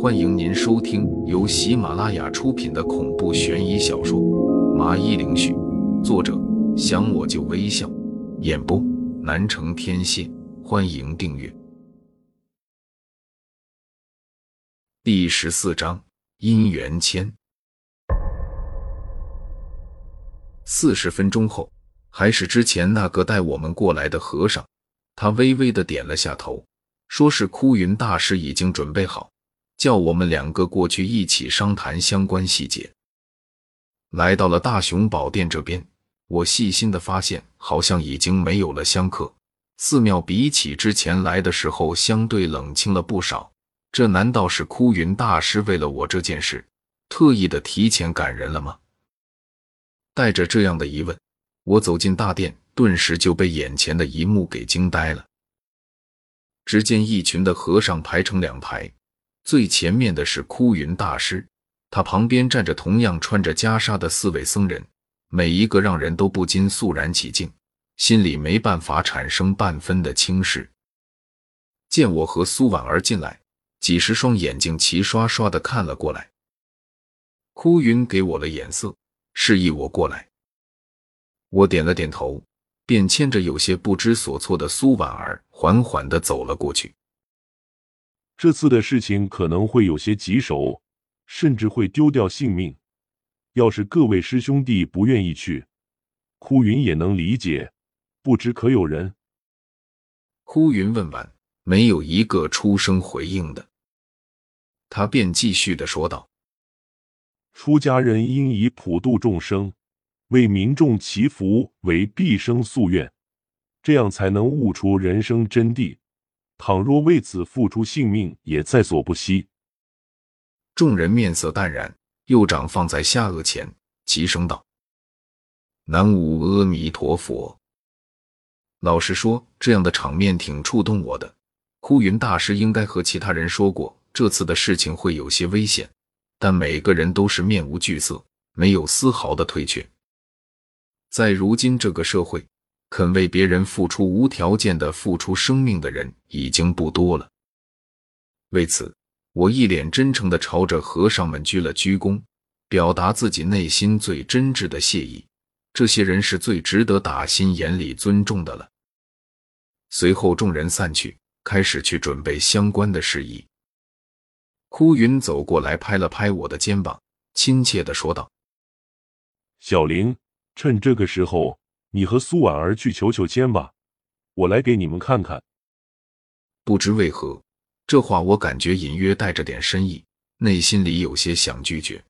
欢迎您收听由喜马拉雅出品的恐怖悬疑小说《麻衣灵絮》，作者想我就微笑，演播南城天蝎。欢迎订阅。第十四章姻缘签。四十分钟后，还是之前那个带我们过来的和尚，他微微的点了下头，说是枯云大师已经准备好，叫我们两个过去一起商谈相关细节。来到了大雄宝殿这边，我细心的发现，好像已经没有了香客，寺庙比起之前来的时候，相对冷清了不少。这难道是枯云大师为了我这件事，特意的提前赶人了吗？带着这样的疑问，我走进大殿，顿时就被眼前的一幕给惊呆了。只见一群的和尚排成两排，最前面的是枯云大师，他旁边站着同样穿着袈裟的四位僧人，每一个让人都不禁肃然起敬，心里没办法产生半分的轻视。见我和苏婉儿进来，几十双眼睛齐刷刷的看了过来。枯云给我了眼色。示意我过来，我点了点头，便牵着有些不知所措的苏婉儿，缓缓的走了过去。这次的事情可能会有些棘手，甚至会丢掉性命。要是各位师兄弟不愿意去，枯云也能理解。不知可有人？枯云问完，没有一个出声回应的，他便继续的说道。出家人应以普度众生、为民众祈福为毕生夙愿，这样才能悟出人生真谛。倘若为此付出性命，也在所不惜。众人面色淡然，右掌放在下颚前，齐声道：“南无阿弥陀佛。”老实说，这样的场面挺触动我的。枯云大师应该和其他人说过，这次的事情会有些危险。但每个人都是面无惧色，没有丝毫的退却。在如今这个社会，肯为别人付出无条件的付出生命的人已经不多了。为此，我一脸真诚的朝着和尚们鞠了鞠躬，表达自己内心最真挚的谢意。这些人是最值得打心眼里尊重的了。随后，众人散去，开始去准备相关的事宜。枯云走过来，拍了拍我的肩膀，亲切的说道：“小林，趁这个时候，你和苏婉儿去求求签吧，我来给你们看看。”不知为何，这话我感觉隐约带着点深意，内心里有些想拒绝。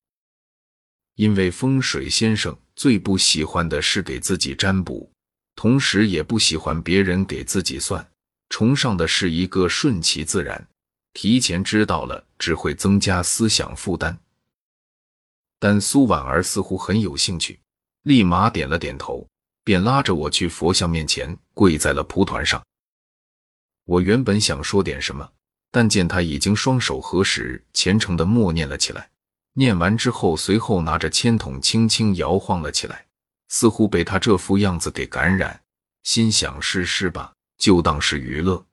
因为风水先生最不喜欢的是给自己占卜，同时也不喜欢别人给自己算，崇尚的是一个顺其自然。提前知道了，只会增加思想负担。但苏婉儿似乎很有兴趣，立马点了点头，便拉着我去佛像面前跪在了蒲团上。我原本想说点什么，但见他已经双手合十，虔诚的默念了起来。念完之后，随后拿着签筒轻轻摇晃了起来，似乎被他这副样子给感染，心想：试试吧，就当是娱乐。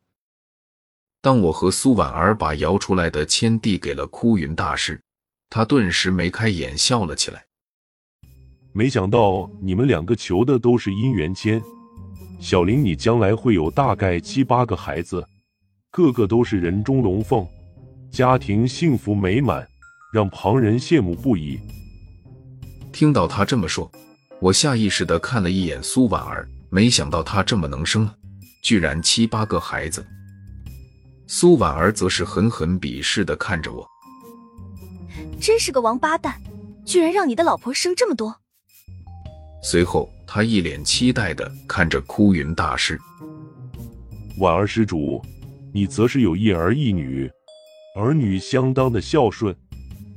当我和苏婉儿把摇出来的签递给了枯云大师，他顿时眉开眼笑了起来。没想到你们两个求的都是姻缘签，小林，你将来会有大概七八个孩子，个个都是人中龙凤，家庭幸福美满，让旁人羡慕不已。听到他这么说，我下意识的看了一眼苏婉儿，没想到她这么能生，居然七八个孩子。苏婉儿则是狠狠鄙视的看着我，真是个王八蛋，居然让你的老婆生这么多。随后，他一脸期待的看着枯云大师。婉儿施主，你则是有一儿一女，儿女相当的孝顺，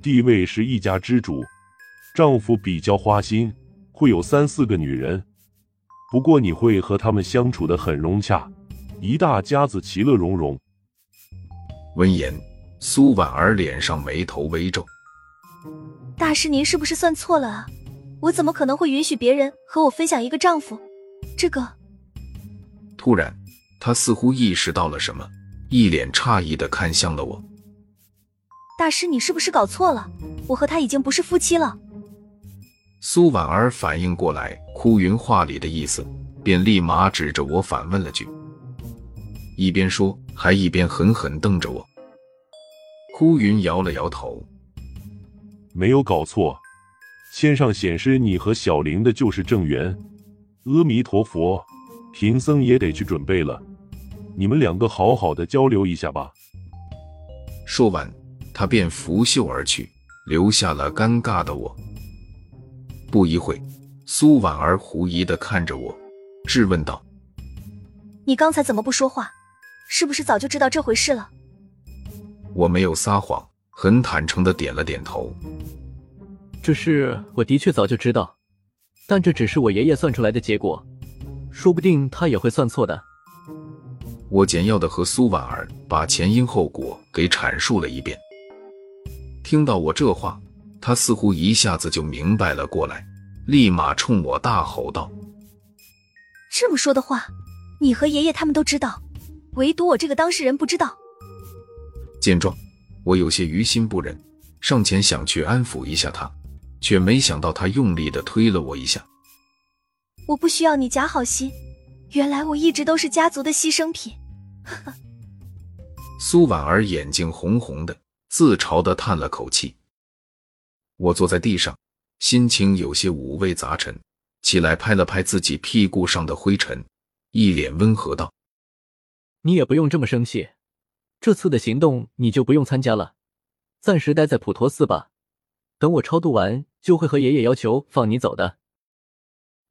地位是一家之主，丈夫比较花心，会有三四个女人，不过你会和他们相处的很融洽，一大家子其乐融融。闻言，苏婉儿脸上眉头微皱。大师，您是不是算错了啊？我怎么可能会允许别人和我分享一个丈夫？这个……突然，他似乎意识到了什么，一脸诧异的看向了我。大师，你是不是搞错了？我和他已经不是夫妻了。苏婉儿反应过来哭云话里的意思，便立马指着我反问了句，一边说还一边狠狠瞪着我。哭云摇了摇头，没有搞错，签上显示你和小玲的就是正缘。阿弥陀佛，贫僧也得去准备了，你们两个好好的交流一下吧。说完，他便拂袖而去，留下了尴尬的我。不一会，苏婉儿狐疑的看着我，质问道：“你刚才怎么不说话？是不是早就知道这回事了？”我没有撒谎，很坦诚的点了点头。这事我的确早就知道，但这只是我爷爷算出来的结果，说不定他也会算错的。我简要的和苏婉儿把前因后果给阐述了一遍。听到我这话。他似乎一下子就明白了过来，立马冲我大吼道：“这么说的话，你和爷爷他们都知道，唯独我这个当事人不知道。”见状，我有些于心不忍，上前想去安抚一下他，却没想到他用力的推了我一下。“我不需要你假好心，原来我一直都是家族的牺牲品。”苏婉儿眼睛红红的，自嘲的叹了口气。我坐在地上，心情有些五味杂陈，起来拍了拍自己屁股上的灰尘，一脸温和道：“你也不用这么生气，这次的行动你就不用参加了，暂时待在普陀寺吧。等我超度完，就会和爷爷要求放你走的。”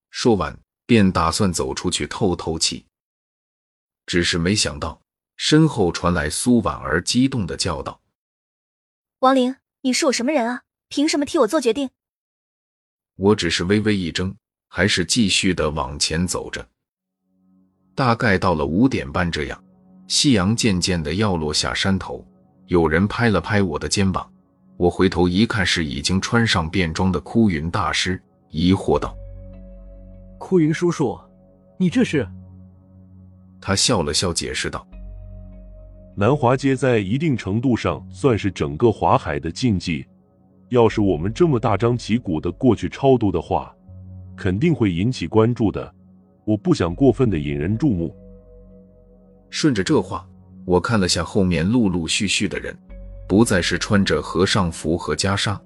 说完，便打算走出去透透气。只是没想到，身后传来苏婉儿激动的叫道：“王玲，你是我什么人啊？”凭什么替我做决定？我只是微微一怔，还是继续的往前走着。大概到了五点半这样，夕阳渐渐的要落下山头，有人拍了拍我的肩膀，我回头一看，是已经穿上便装的枯云大师，疑惑道：“枯云叔叔，你这是？”他笑了笑，解释道：“南华街在一定程度上算是整个华海的禁忌。”要是我们这么大张旗鼓的过去超度的话，肯定会引起关注的。我不想过分的引人注目。顺着这话，我看了下后面陆陆续续的人，不再是穿着和尚服和袈裟，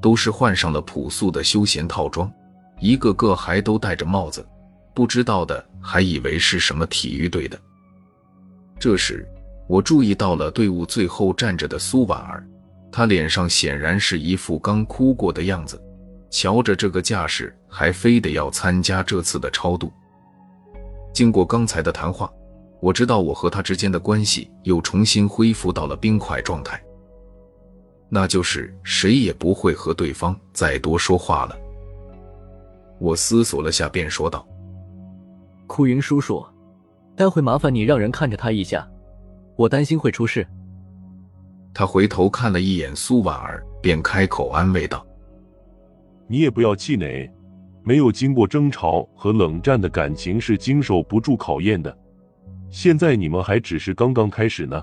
都是换上了朴素的休闲套装，一个个还都戴着帽子。不知道的还以为是什么体育队的。这时，我注意到了队伍最后站着的苏婉儿。她脸上显然是一副刚哭过的样子，瞧着这个架势，还非得要参加这次的超度。经过刚才的谈话，我知道我和他之间的关系又重新恢复到了冰块状态，那就是谁也不会和对方再多说话了。我思索了下，便说道：“枯云叔叔，待会麻烦你让人看着他一下，我担心会出事。”他回头看了一眼苏婉儿，便开口安慰道：“你也不要气馁，没有经过争吵和冷战的感情是经受不住考验的。现在你们还只是刚刚开始呢。”